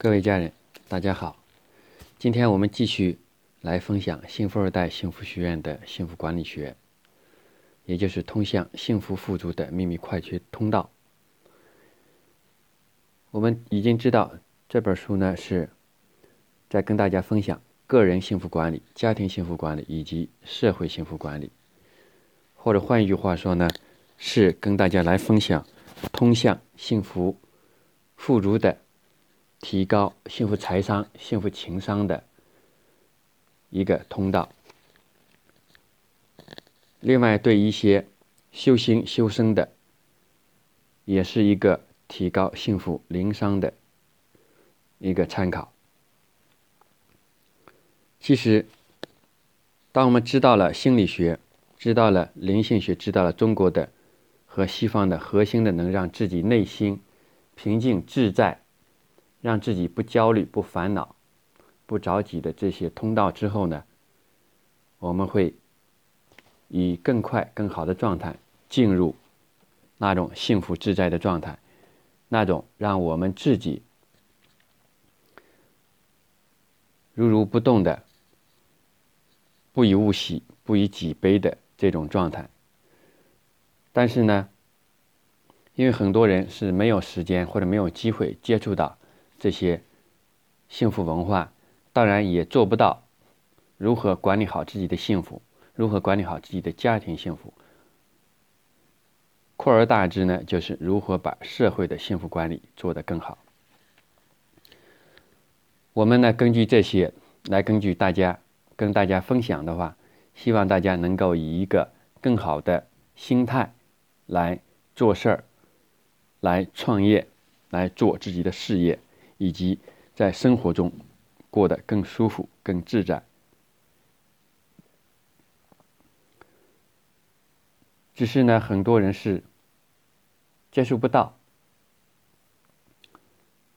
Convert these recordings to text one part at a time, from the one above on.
各位家人，大家好。今天我们继续来分享幸福二代幸福学院的幸福管理学，也就是通向幸福富足的秘密快捷通道。我们已经知道这本书呢是在跟大家分享个人幸福管理、家庭幸福管理以及社会幸福管理，或者换一句话说呢，是跟大家来分享通向幸福富足的。提高幸福财商、幸福情商的一个通道。另外，对一些修心修身的，也是一个提高幸福灵商的一个参考。其实，当我们知道了心理学、知道了灵性学、知道了中国的和西方的核心的，能让自己内心平静自在。让自己不焦虑、不烦恼、不着急的这些通道之后呢，我们会以更快、更好的状态进入那种幸福自在的状态，那种让我们自己如如不动的、不以物喜、不以己悲的这种状态。但是呢，因为很多人是没有时间或者没有机会接触到。这些幸福文化，当然也做不到如何管理好自己的幸福，如何管理好自己的家庭幸福。扩而大之呢，就是如何把社会的幸福管理做得更好。我们呢，根据这些来，根据大家跟大家分享的话，希望大家能够以一个更好的心态来做事儿，来创业，来做自己的事业。以及在生活中过得更舒服、更自在。只是呢，很多人是接触不到，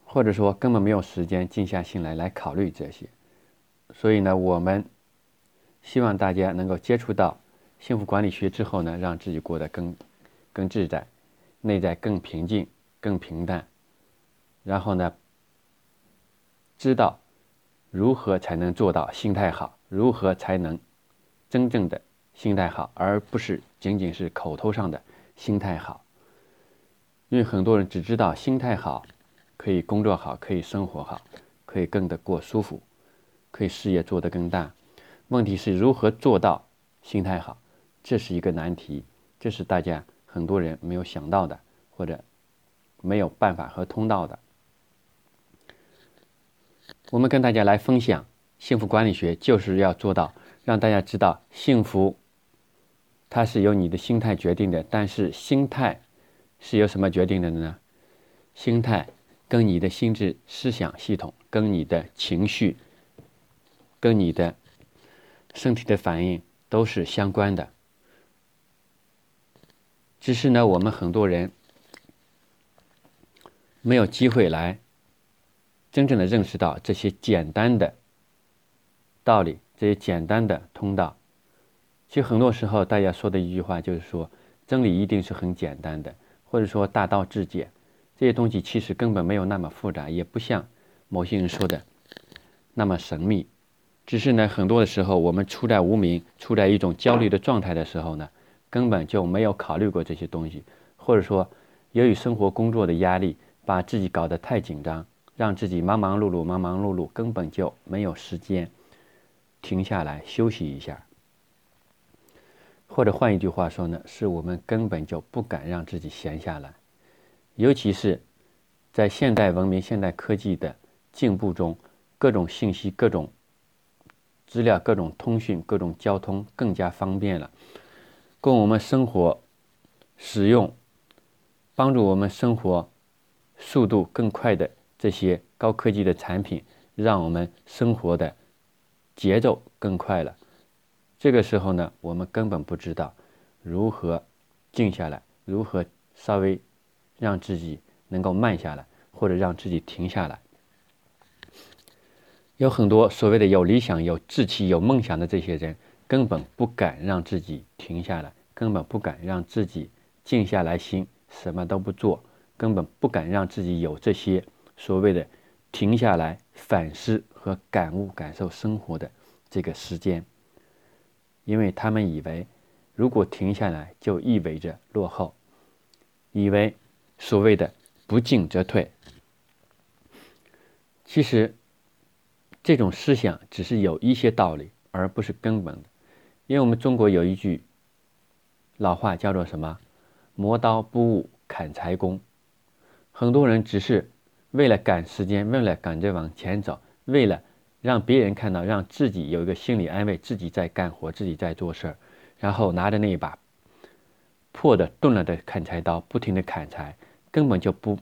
或者说根本没有时间静下心来来考虑这些。所以呢，我们希望大家能够接触到幸福管理学之后呢，让自己过得更更自在，内在更平静、更平淡，然后呢。知道如何才能做到心态好，如何才能真正的心态好，而不是仅仅是口头上的心态好。因为很多人只知道心态好，可以工作好，可以生活好，可以更得过舒服，可以事业做得更大。问题是如何做到心态好，这是一个难题，这是大家很多人没有想到的，或者没有办法和通道的。我们跟大家来分享幸福管理学，就是要做到让大家知道幸福，它是由你的心态决定的。但是心态是由什么决定的呢？心态跟你的心智思想系统、跟你的情绪、跟你的身体的反应都是相关的。只是呢，我们很多人没有机会来。真正的认识到这些简单的道理，这些简单的通道，其实很多时候大家说的一句话就是说，真理一定是很简单的，或者说大道至简，这些东西其实根本没有那么复杂，也不像某些人说的那么神秘。只是呢，很多的时候我们处在无名，处在一种焦虑的状态的时候呢，根本就没有考虑过这些东西，或者说由于生活工作的压力，把自己搞得太紧张。让自己忙忙碌碌，忙忙碌碌，根本就没有时间停下来休息一下。或者换一句话说呢，是我们根本就不敢让自己闲下来。尤其是在现代文明、现代科技的进步中，各种信息、各种资料、各种通讯、各种交通更加方便了，供我们生活使用，帮助我们生活速度更快的。这些高科技的产品让我们生活的节奏更快了。这个时候呢，我们根本不知道如何静下来，如何稍微让自己能够慢下来，或者让自己停下来。有很多所谓的有理想、有志气、有梦想的这些人，根本不敢让自己停下来，根本不敢让自己静下来心，什么都不做，根本不敢让自己有这些。所谓的停下来反思和感悟、感受生活的这个时间，因为他们以为，如果停下来就意味着落后，以为所谓的不进则退。其实，这种思想只是有一些道理，而不是根本的。因为我们中国有一句老话叫做什么？“磨刀不误砍柴工”。很多人只是为了赶时间，为了赶着往前走，为了让别人看到，让自己有一个心理安慰，自己在干活，自己在做事儿，然后拿着那一把破的、钝了的砍柴刀，不停的砍柴，根本就不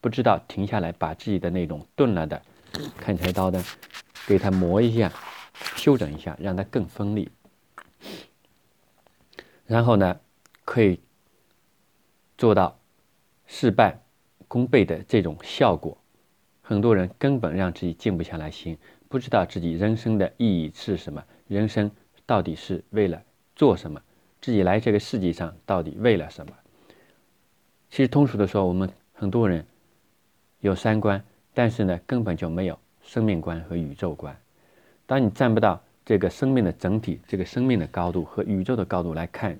不知道停下来，把自己的那种钝了的砍柴刀的给它磨一下，修整一下，让它更锋利。然后呢，可以做到事半功倍的这种效果。很多人根本让自己静不下来心，不知道自己人生的意义是什么，人生到底是为了做什么，自己来这个世界上到底为了什么。其实通俗的说，我们很多人有三观，但是呢，根本就没有生命观和宇宙观。当你站不到。这个生命的整体，这个生命的高度和宇宙的高度来看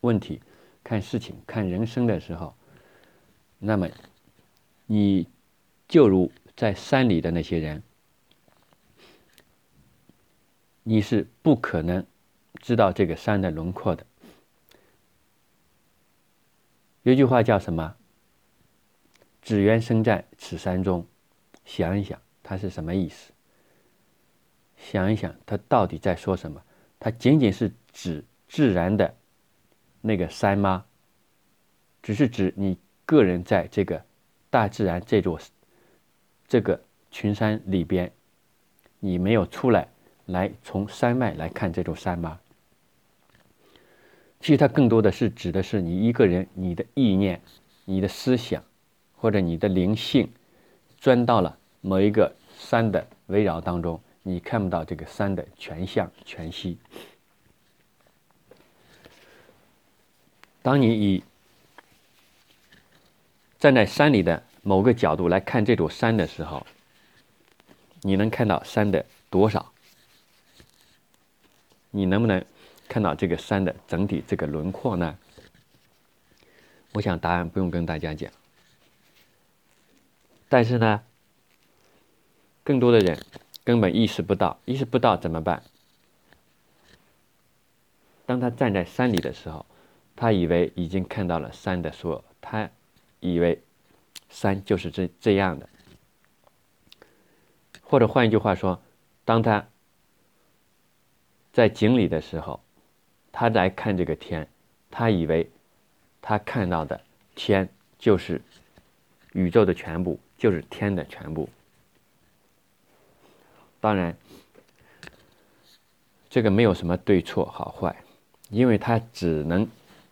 问题、看事情、看人生的时候，那么你就如在山里的那些人，你是不可能知道这个山的轮廓的。有句话叫什么？“只缘身在此山中”，想一想，它是什么意思？想一想，他到底在说什么？他仅仅是指自然的那个山吗？只是指你个人在这个大自然这座这个群山里边，你没有出来，来从山脉来看这座山吗？其实它更多的是指的是你一个人，你的意念、你的思想或者你的灵性，钻到了某一个山的围绕当中。你看不到这个山的全相全息。当你以站在山里的某个角度来看这座山的时候，你能看到山的多少？你能不能看到这个山的整体这个轮廓呢？我想答案不用跟大家讲。但是呢，更多的人。根本意识不到，意识不到怎么办？当他站在山里的时候，他以为已经看到了山的所有，他以为山就是这这样的。或者换一句话说，当他在井里的时候，他在看这个天，他以为他看到的天就是宇宙的全部，就是天的全部。当然，这个没有什么对错好坏，因为他只能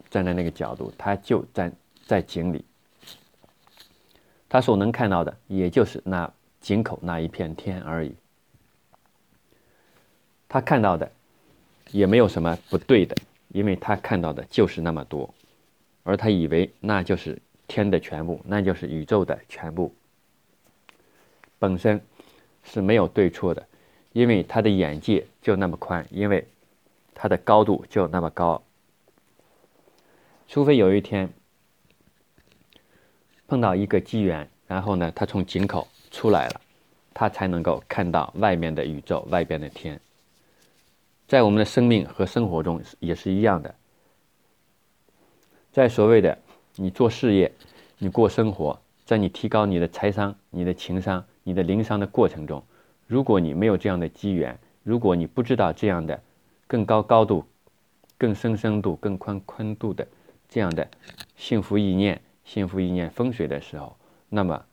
站在那个角度，他就站在井里，他所能看到的也就是那井口那一片天而已。他看到的也没有什么不对的，因为他看到的就是那么多，而他以为那就是天的全部，那就是宇宙的全部，本身。是没有对错的，因为他的眼界就那么宽，因为他的高度就那么高。除非有一天碰到一个机缘，然后呢，他从井口出来了，他才能够看到外面的宇宙、外边的天。在我们的生命和生活中也是一样的，在所谓的你做事业、你过生活，在你提高你的财商、你的情商。你的灵商的过程中，如果你没有这样的机缘，如果你不知道这样的更高高度、更深深度、更宽宽度的这样的幸福意念、幸福意念风水的时候，那么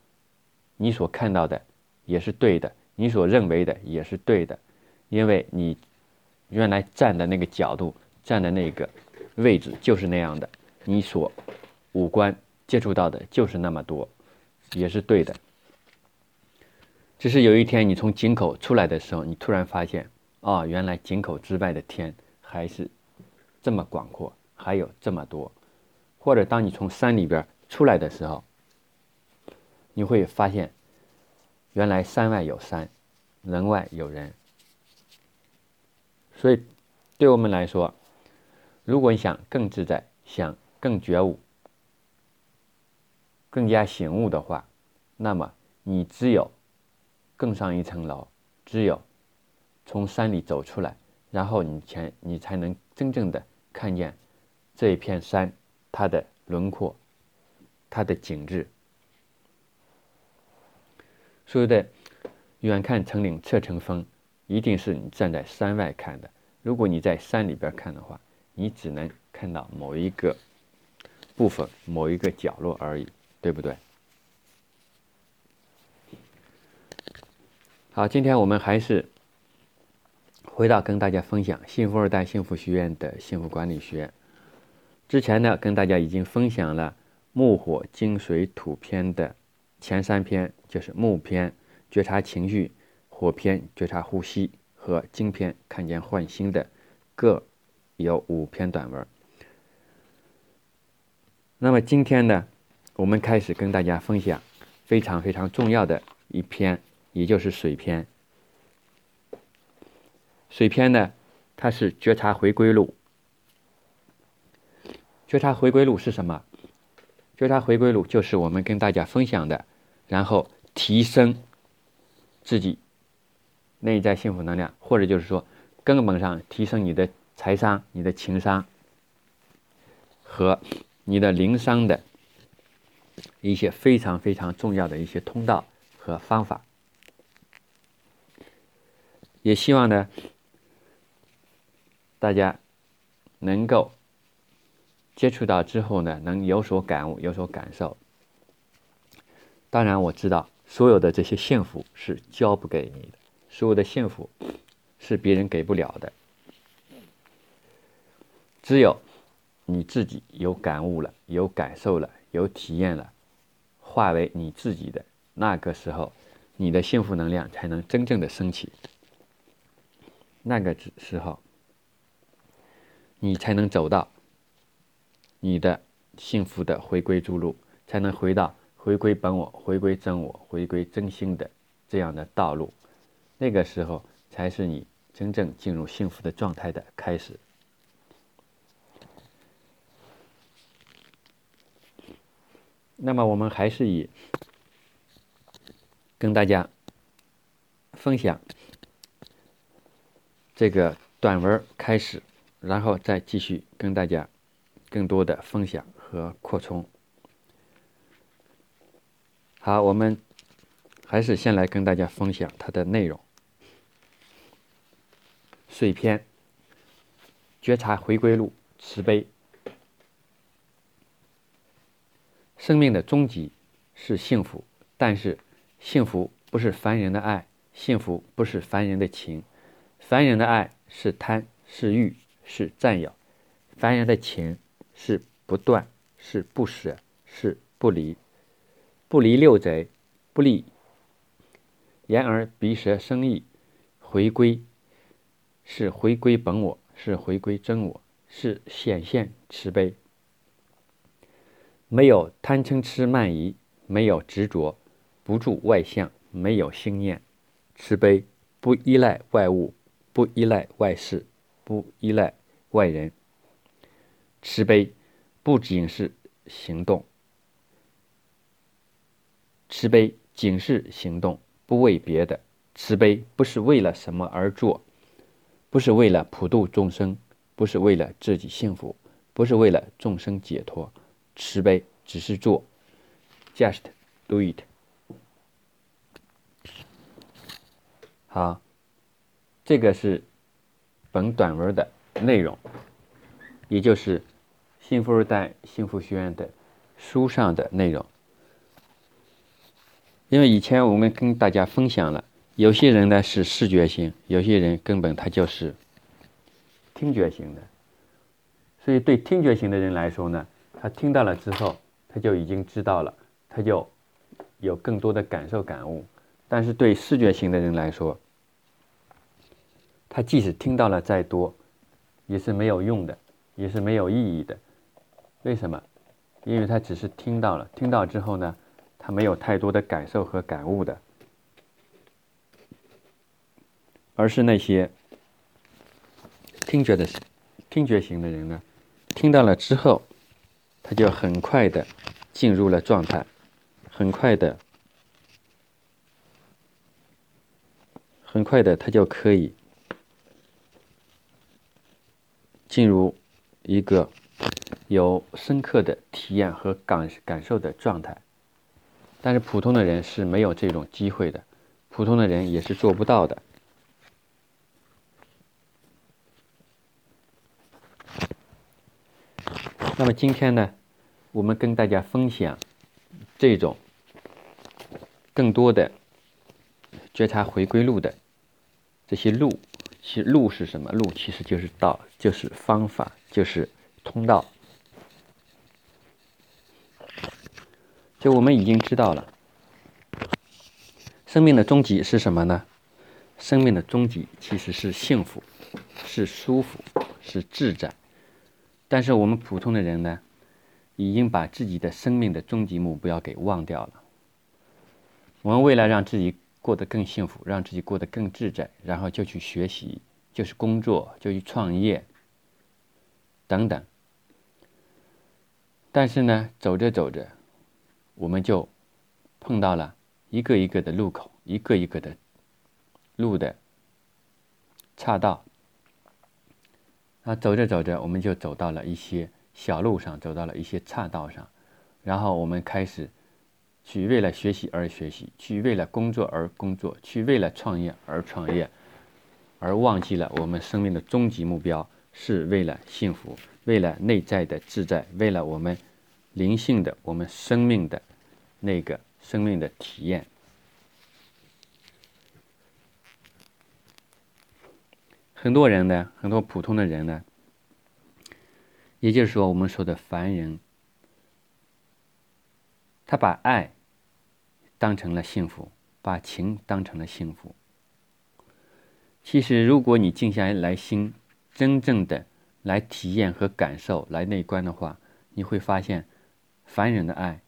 你所看到的也是对的，你所认为的也是对的，因为你原来站的那个角度、站的那个位置就是那样的，你所五官接触到的就是那么多，也是对的。只是有一天你从井口出来的时候，你突然发现，哦，原来井口之外的天还是这么广阔，还有这么多。或者当你从山里边出来的时候，你会发现，原来山外有山，人外有人。所以，对我们来说，如果你想更自在，想更觉悟、更加醒悟的话，那么你只有更上一层楼，只有从山里走出来，然后你才你才能真正的看见这一片山它的轮廓、它的景致。说的远看成岭侧成峰，一定是你站在山外看的。如果你在山里边看的话，你只能看到某一个部分、某一个角落而已，对不对？好，今天我们还是回到跟大家分享幸福二代幸福学院的幸福管理学。之前呢，跟大家已经分享了木火金水土篇的前三篇，就是木篇觉察情绪，火篇觉察呼吸。和经篇看见换新的各有五篇短文。那么今天呢，我们开始跟大家分享非常非常重要的一篇，也就是水篇。水篇呢，它是觉察回归录。觉察回归录是什么？觉察回归录就是我们跟大家分享的，然后提升自己。内在幸福能量，或者就是说，根本上提升你的财商、你的情商和你的灵商的一些非常非常重要的一些通道和方法。也希望呢，大家能够接触到之后呢，能有所感悟、有所感受。当然，我知道所有的这些幸福是交不给你的。所有的幸福是别人给不了的，只有你自己有感悟了、有感受了、有体验了，化为你自己的那个时候，你的幸福能量才能真正的升起。那个时候，你才能走到你的幸福的回归之路，才能回到回归本我、回归真我、回归真心的这样的道路。那个时候才是你真正进入幸福的状态的开始。那么，我们还是以跟大家分享这个短文开始，然后再继续跟大家更多的分享和扩充。好，我们还是先来跟大家分享它的内容。水篇，觉察回归路，慈悲。生命的终极是幸福，但是幸福不是凡人的爱，幸福不是凡人的情。凡人的爱是贪，是欲，是占有；凡人的情是不断，是不舍，是不离。不离六贼，不离眼耳鼻舌生意，回归。是回归本我，是回归真我，是显现慈悲。没有贪嗔痴慢疑，没有执着，不住外相，没有心念，慈悲不依赖外物，不依赖外事，不依赖外人。慈悲不仅是行动，慈悲仅是行动，不为别的。慈悲不是为了什么而做。不是为了普度众生，不是为了自己幸福，不是为了众生解脱，慈悲只是做，just do it。好，这个是本短文的内容，也就是幸福二代幸福学院的书上的内容。因为以前我们跟大家分享了。有些人呢是视觉型，有些人根本他就是听觉型的。所以对听觉型的人来说呢，他听到了之后，他就已经知道了，他就有更多的感受感悟。但是对视觉型的人来说，他即使听到了再多，也是没有用的，也是没有意义的。为什么？因为他只是听到了，听到之后呢，他没有太多的感受和感悟的。而是那些听觉的听觉型的人呢，听到了之后，他就很快的进入了状态，很快的，很快的，他就可以进入一个有深刻的体验和感感受的状态。但是普通的人是没有这种机会的，普通的人也是做不到的。那么今天呢，我们跟大家分享这种更多的觉察回归路的这些路。其实路是什么？路其实就是道，就是方法，就是通道。就我们已经知道了，生命的终极是什么呢？生命的终极其实是幸福，是舒服，是自在。但是我们普通的人呢，已经把自己的生命的终极目标给忘掉了。我们为了让自己过得更幸福，让自己过得更自在，然后就去学习，就是工作，就去创业，等等。但是呢，走着走着，我们就碰到了一个一个的路口，一个一个的路的岔道。啊，走着走着，我们就走到了一些小路上，走到了一些岔道上，然后我们开始去为了学习而学习，去为了工作而工作，去为了创业而创业，而忘记了我们生命的终极目标是为了幸福，为了内在的自在，为了我们灵性的、我们生命的那个生命的体验。很多人呢，很多普通的人呢，也就是说，我们说的凡人，他把爱当成了幸福，把情当成了幸福。其实，如果你静下来心，真正的来体验和感受，来内观的话，你会发现，凡人的爱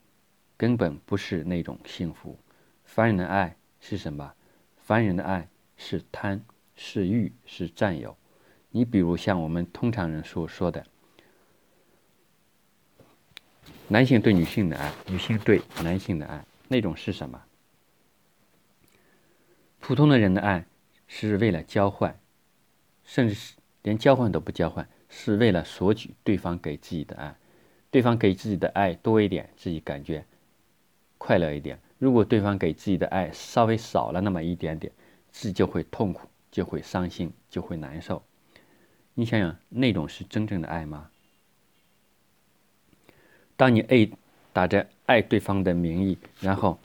根本不是那种幸福。凡人的爱是什么？凡人的爱是贪。是欲，是占有。你比如像我们通常人所说的，男性对女性的爱，女性对男性的爱，那种是什么？普通的人的爱是为了交换，甚至是连交换都不交换，是为了索取对方给自己的爱。对方给自己的爱多一点，自己感觉快乐一点；如果对方给自己的爱稍微少了那么一点点，自己就会痛苦。就会伤心，就会难受。你想想，那种是真正的爱吗？当你爱打着爱对方的名义，然后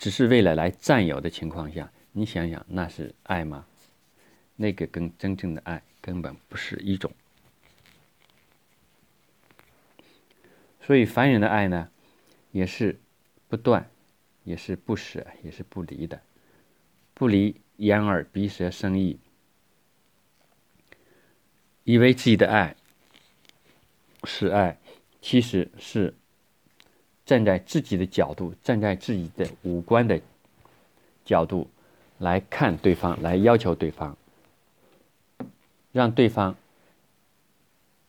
只是为了来占有的情况下，你想想，那是爱吗？那个跟真正的爱根本不是一种。所以，凡人的爱呢，也是不断，也是不舍，也是不离的，不离。眼耳鼻舌身意，以为自己的爱是爱，其实是站在自己的角度，站在自己的五官的角度来看对方，来要求对方，让对方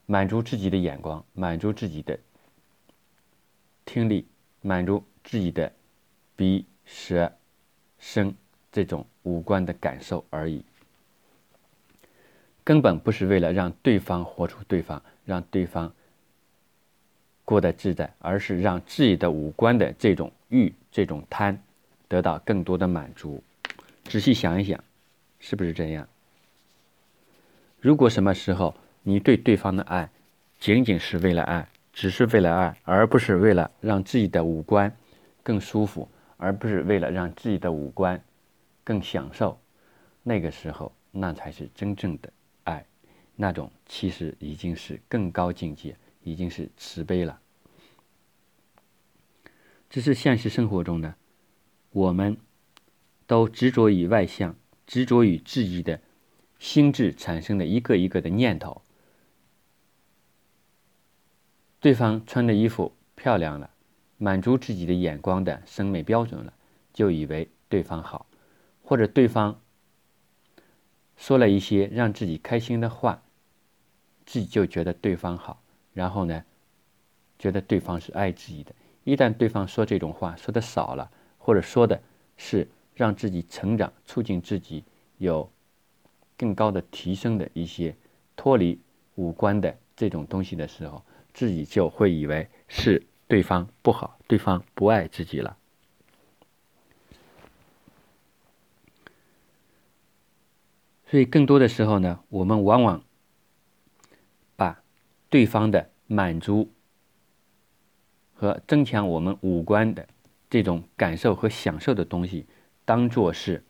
满足自己的眼光，满足自己的听力，满足自己的鼻舌身。这种五官的感受而已，根本不是为了让对方活出对方，让对方过得自在，而是让自己的五官的这种欲、这种贪得到更多的满足。仔细想一想，是不是这样？如果什么时候你对对方的爱仅仅是为了爱，只是为了爱，而不是为了让自己的五官更舒服，而不是为了让自己的五官。更享受，那个时候，那才是真正的爱，那种其实已经是更高境界，已经是慈悲了。只是现实生活中呢，我们都执着于外向，执着于自己的心智产生的一个一个的念头。对方穿的衣服漂亮了，满足自己的眼光的审美标准了，就以为对方好。或者对方说了一些让自己开心的话，自己就觉得对方好，然后呢，觉得对方是爱自己的。一旦对方说这种话说的少了，或者说的是让自己成长、促进自己有更高的提升的一些脱离五官的这种东西的时候，自己就会以为是对方不好，对方不爱自己了。所以，更多的时候呢，我们往往把对方的满足和增强我们五官的这种感受和享受的东西，当做是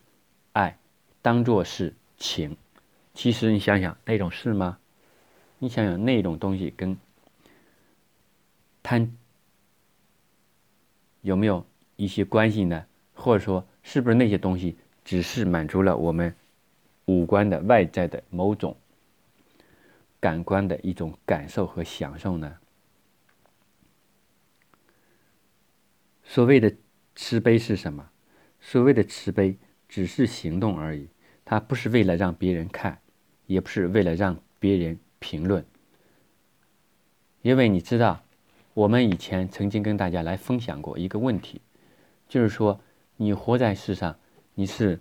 爱，当做是情。其实，你想想，那种是吗？你想想，那种东西跟贪有没有一些关系呢？或者说，是不是那些东西只是满足了我们？五官的外在的某种感官的一种感受和享受呢？所谓的慈悲是什么？所谓的慈悲只是行动而已，它不是为了让别人看，也不是为了让别人评论。因为你知道，我们以前曾经跟大家来分享过一个问题，就是说，你活在世上，你是。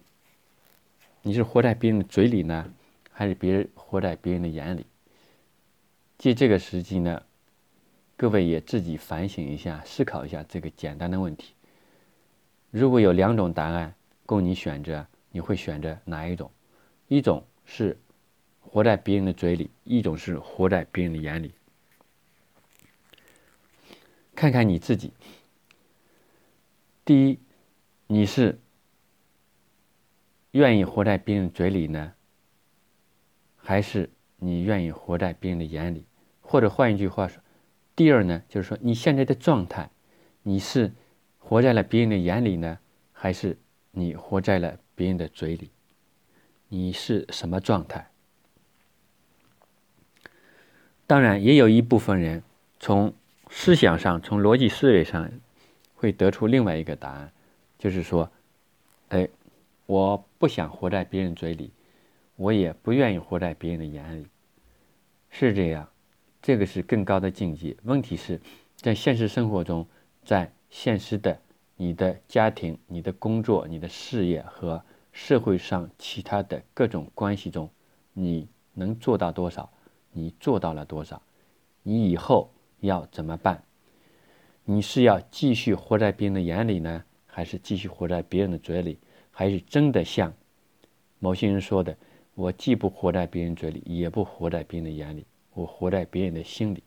你是活在别人的嘴里呢，还是别人活在别人的眼里？借这个时机呢，各位也自己反省一下，思考一下这个简单的问题。如果有两种答案供你选择，你会选择哪一种？一种是活在别人的嘴里，一种是活在别人的眼里。看看你自己。第一，你是。愿意活在别人嘴里呢，还是你愿意活在别人的眼里？或者换一句话说，第二呢，就是说你现在的状态，你是活在了别人的眼里呢，还是你活在了别人的嘴里？你是什么状态？当然，也有一部分人从思想上、从逻辑思维上，会得出另外一个答案，就是说，哎。我不想活在别人嘴里，我也不愿意活在别人的眼里，是这样，这个是更高的境界。问题是，在现实生活中，在现实的你的家庭、你的工作、你的事业和社会上其他的各种关系中，你能做到多少？你做到了多少？你以后要怎么办？你是要继续活在别人的眼里呢，还是继续活在别人的嘴里？还是真的像某些人说的，我既不活在别人嘴里，也不活在别人的眼里，我活在别人的心里。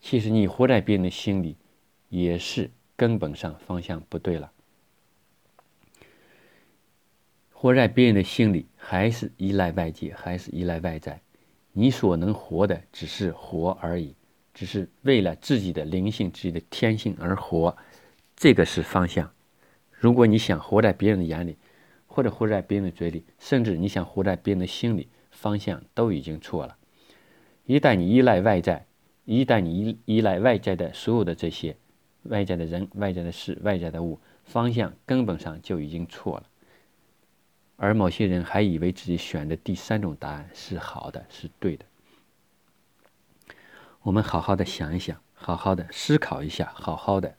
其实你活在别人的心里，也是根本上方向不对了。活在别人的心里，还是依赖外界，还是依赖外在。你所能活的，只是活而已，只是为了自己的灵性、自己的天性而活，这个是方向。如果你想活在别人的眼里，或者活在别人的嘴里，甚至你想活在别人的心里，方向都已经错了。一旦你依赖外在，一旦你依依赖外在的所有的这些外在的人、外在的事、外在的物，方向根本上就已经错了。而某些人还以为自己选的第三种答案是好的，是对的。我们好好的想一想，好好的思考一下，好好的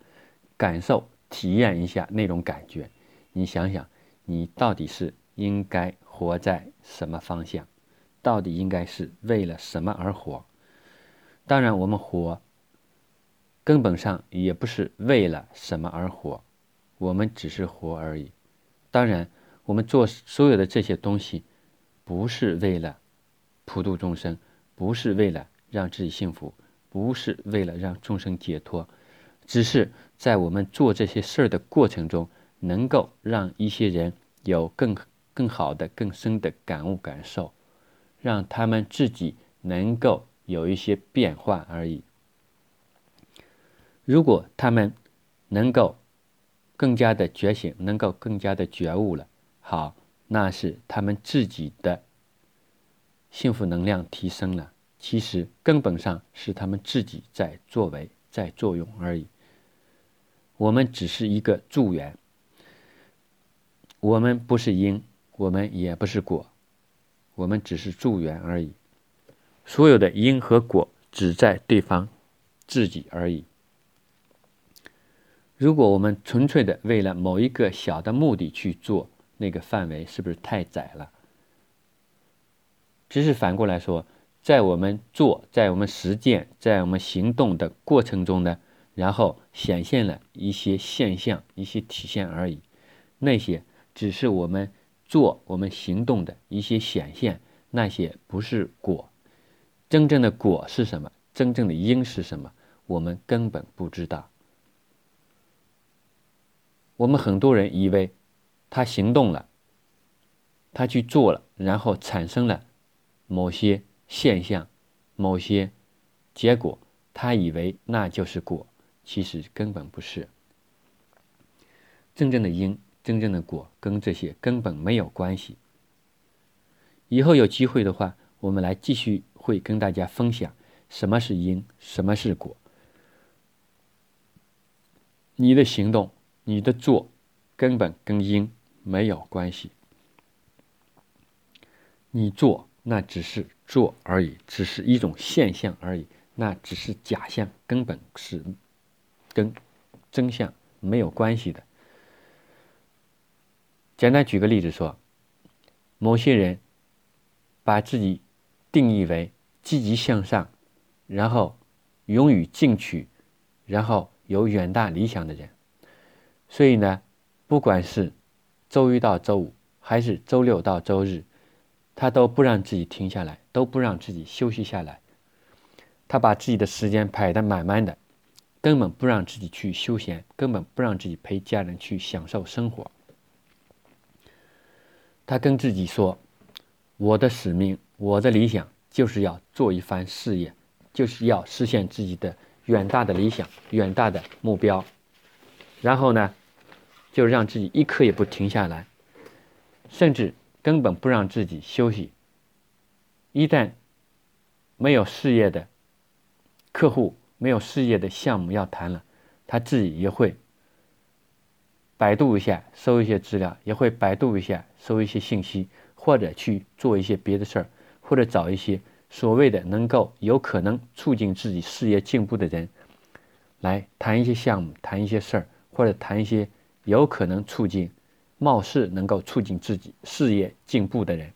感受。体验一下那种感觉，你想想，你到底是应该活在什么方向？到底应该是为了什么而活？当然，我们活根本上也不是为了什么而活，我们只是活而已。当然，我们做所有的这些东西，不是为了普度众生，不是为了让自己幸福，不是为了让众生解脱。只是在我们做这些事儿的过程中，能够让一些人有更更好的、更深的感悟感受，让他们自己能够有一些变化而已。如果他们能够更加的觉醒，能够更加的觉悟了，好，那是他们自己的幸福能量提升了。其实根本上是他们自己在作为、在作用而已。我们只是一个助缘，我们不是因，我们也不是果，我们只是助缘而已。所有的因和果只在对方自己而已。如果我们纯粹的为了某一个小的目的去做，那个范围是不是太窄了？只是反过来说，在我们做、在我们实践、在我们行动的过程中呢，然后显现了一些现象、一些体现而已。那些只是我们做、我们行动的一些显现，那些不是果。真正的果是什么？真正的因是什么？我们根本不知道。我们很多人以为他行动了，他去做了，然后产生了某些现象、某些结果，他以为那就是果，其实根本不是。真正的因、真正的果跟这些根本没有关系。以后有机会的话，我们来继续会跟大家分享什么是因，什么是果。你的行动。你的做根本跟因没有关系，你做那只是做而已，只是一种现象而已，那只是假象，根本是跟真相没有关系的。简单举个例子说，某些人把自己定义为积极向上，然后勇于进取，然后有远大理想的人。所以呢，不管是周一到周五，还是周六到周日，他都不让自己停下来，都不让自己休息下来。他把自己的时间排得满满的，根本不让自己去休闲，根本不让自己陪家人去享受生活。他跟自己说：“我的使命，我的理想，就是要做一番事业，就是要实现自己的远大的理想、远大的目标。”然后呢？就让自己一刻也不停下来，甚至根本不让自己休息。一旦没有事业的客户、没有事业的项目要谈了，他自己也会百度一下，搜一些资料，也会百度一下，搜一些信息，或者去做一些别的事儿，或者找一些所谓的能够有可能促进自己事业进步的人来谈一些项目、谈一些事儿，或者谈一些。有可能促进，貌似能够促进自己事业进步的人，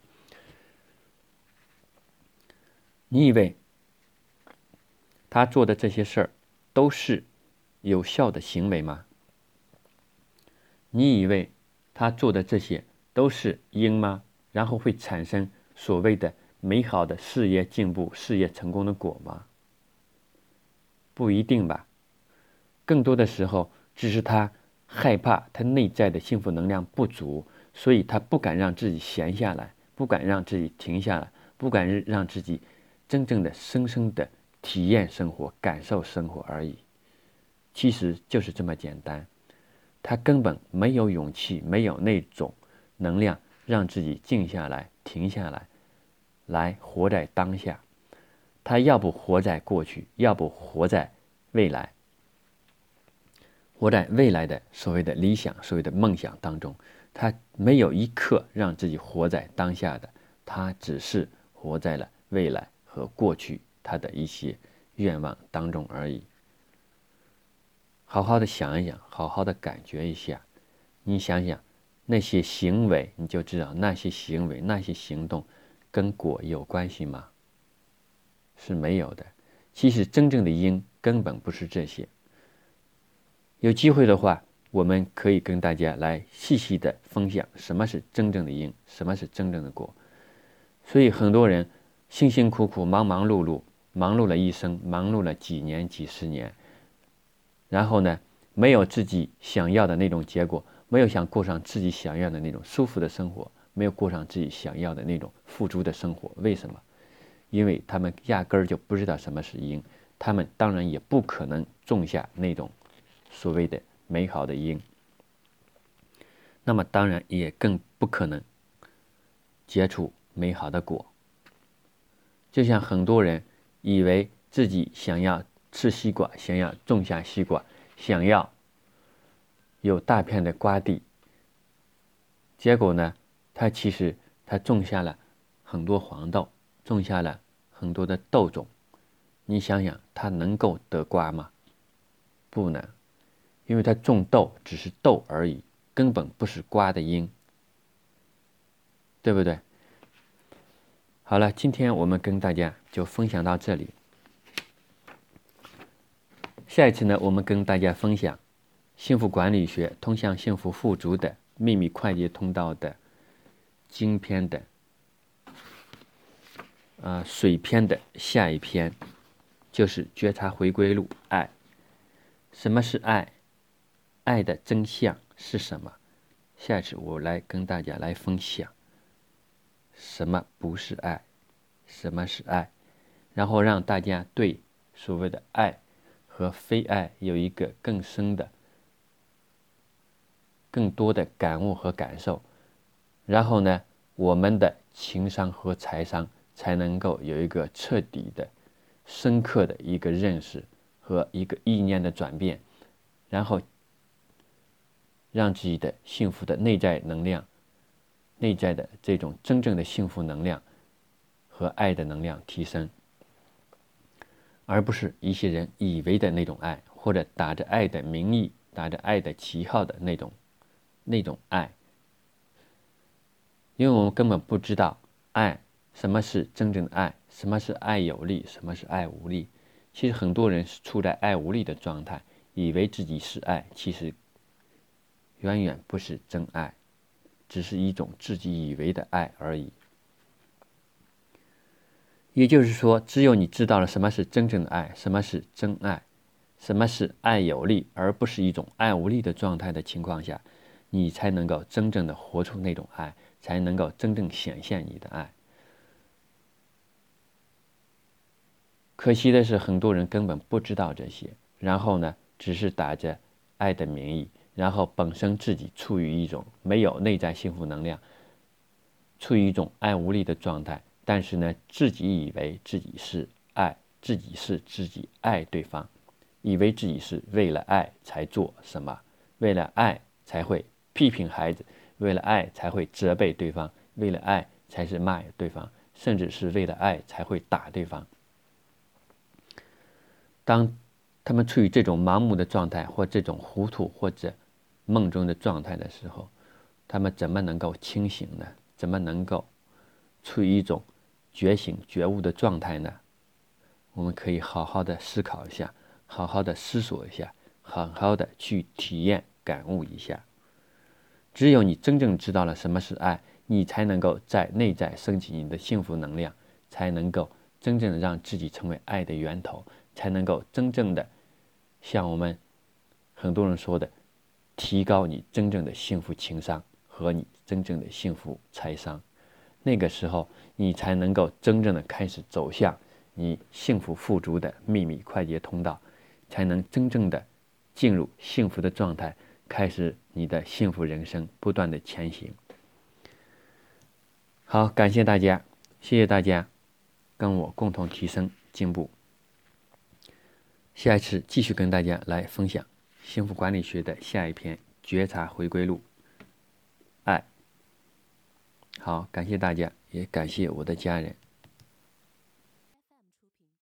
你以为他做的这些事儿都是有效的行为吗？你以为他做的这些都是因吗？然后会产生所谓的美好的事业进步、事业成功的果吗？不一定吧，更多的时候只是他。害怕他内在的幸福能量不足，所以他不敢让自己闲下来，不敢让自己停下来，不敢让自己真正的、深深的体验生活、感受生活而已。其实就是这么简单，他根本没有勇气，没有那种能量让自己静下来、停下来，来活在当下。他要不活在过去，要不活在未来。活在未来的所谓的理想、所谓的梦想当中，他没有一刻让自己活在当下的，他只是活在了未来和过去他的一些愿望当中而已。好好的想一想，好好的感觉一下，你想想那些行为，你就知道那些行为、那些行动跟果有关系吗？是没有的。其实真正的因根本不是这些。有机会的话，我们可以跟大家来细细的分享什么是真正的因，什么是真正的果。所以很多人辛辛苦苦、忙忙碌碌、忙碌了一生，忙碌了几年、几十年，然后呢，没有自己想要的那种结果，没有想过上自己想要的那种舒服的生活，没有过上自己想要的那种富足的生活。为什么？因为他们压根儿就不知道什么是因，他们当然也不可能种下那种。所谓的美好的因，那么当然也更不可能结出美好的果。就像很多人以为自己想要吃西瓜，想要种下西瓜，想要有大片的瓜地，结果呢，他其实他种下了很多黄豆，种下了很多的豆种，你想想，他能够得瓜吗？不能，因为他种豆只是豆而已，根本不是瓜的因，对不对？好了，今天我们跟大家就分享到这里。下一次呢，我们跟大家分享幸福管理学通向幸福富足的秘密快捷通道的精篇的啊水篇的下一篇，就是觉察回归路爱。什么是爱？爱的真相是什么？下次我来跟大家来分享。什么不是爱？什么是爱？然后让大家对所谓的爱和非爱有一个更深的、更多的感悟和感受。然后呢，我们的情商和财商才能够有一个彻底的、深刻的一个认识和一个意念的转变，然后让自己的幸福的内在能量。内在的这种真正的幸福能量和爱的能量提升，而不是一些人以为的那种爱，或者打着爱的名义、打着爱的旗号的那种那种爱。因为我们根本不知道爱什么是真正的爱，什么是爱有力，什么是爱无力。其实很多人是处在爱无力的状态，以为自己是爱，其实远远不是真爱。只是一种自己以为的爱而已。也就是说，只有你知道了什么是真正的爱，什么是真爱，什么是爱有力，而不是一种爱无力的状态的情况下，你才能够真正的活出那种爱，才能够真正显现你的爱。可惜的是，很多人根本不知道这些，然后呢，只是打着爱的名义。然后本身自己处于一种没有内在幸福能量，处于一种爱无力的状态，但是呢，自己以为自己是爱，自己是自己爱对方，以为自己是为了爱才做什么，为了爱才会批评孩子，为了爱才会责备对方，为了爱才是骂对方，甚至是为了爱才会打对方。当他们处于这种盲目的状态，或这种糊涂，或者梦中的状态的时候，他们怎么能够清醒呢？怎么能够处于一种觉醒、觉悟的状态呢？我们可以好好的思考一下，好好的思索一下，好好的去体验、感悟一下。只有你真正知道了什么是爱，你才能够在内在升起你的幸福能量，才能够真正的让自己成为爱的源头，才能够真正的像我们很多人说的。提高你真正的幸福情商和你真正的幸福财商，那个时候你才能够真正的开始走向你幸福富足的秘密快捷通道，才能真正的进入幸福的状态，开始你的幸福人生不断的前行。好，感谢大家，谢谢大家跟我共同提升进步。下一次继续跟大家来分享。幸福管理学的下一篇：觉察回归路。爱。好，感谢大家，也感谢我的家人。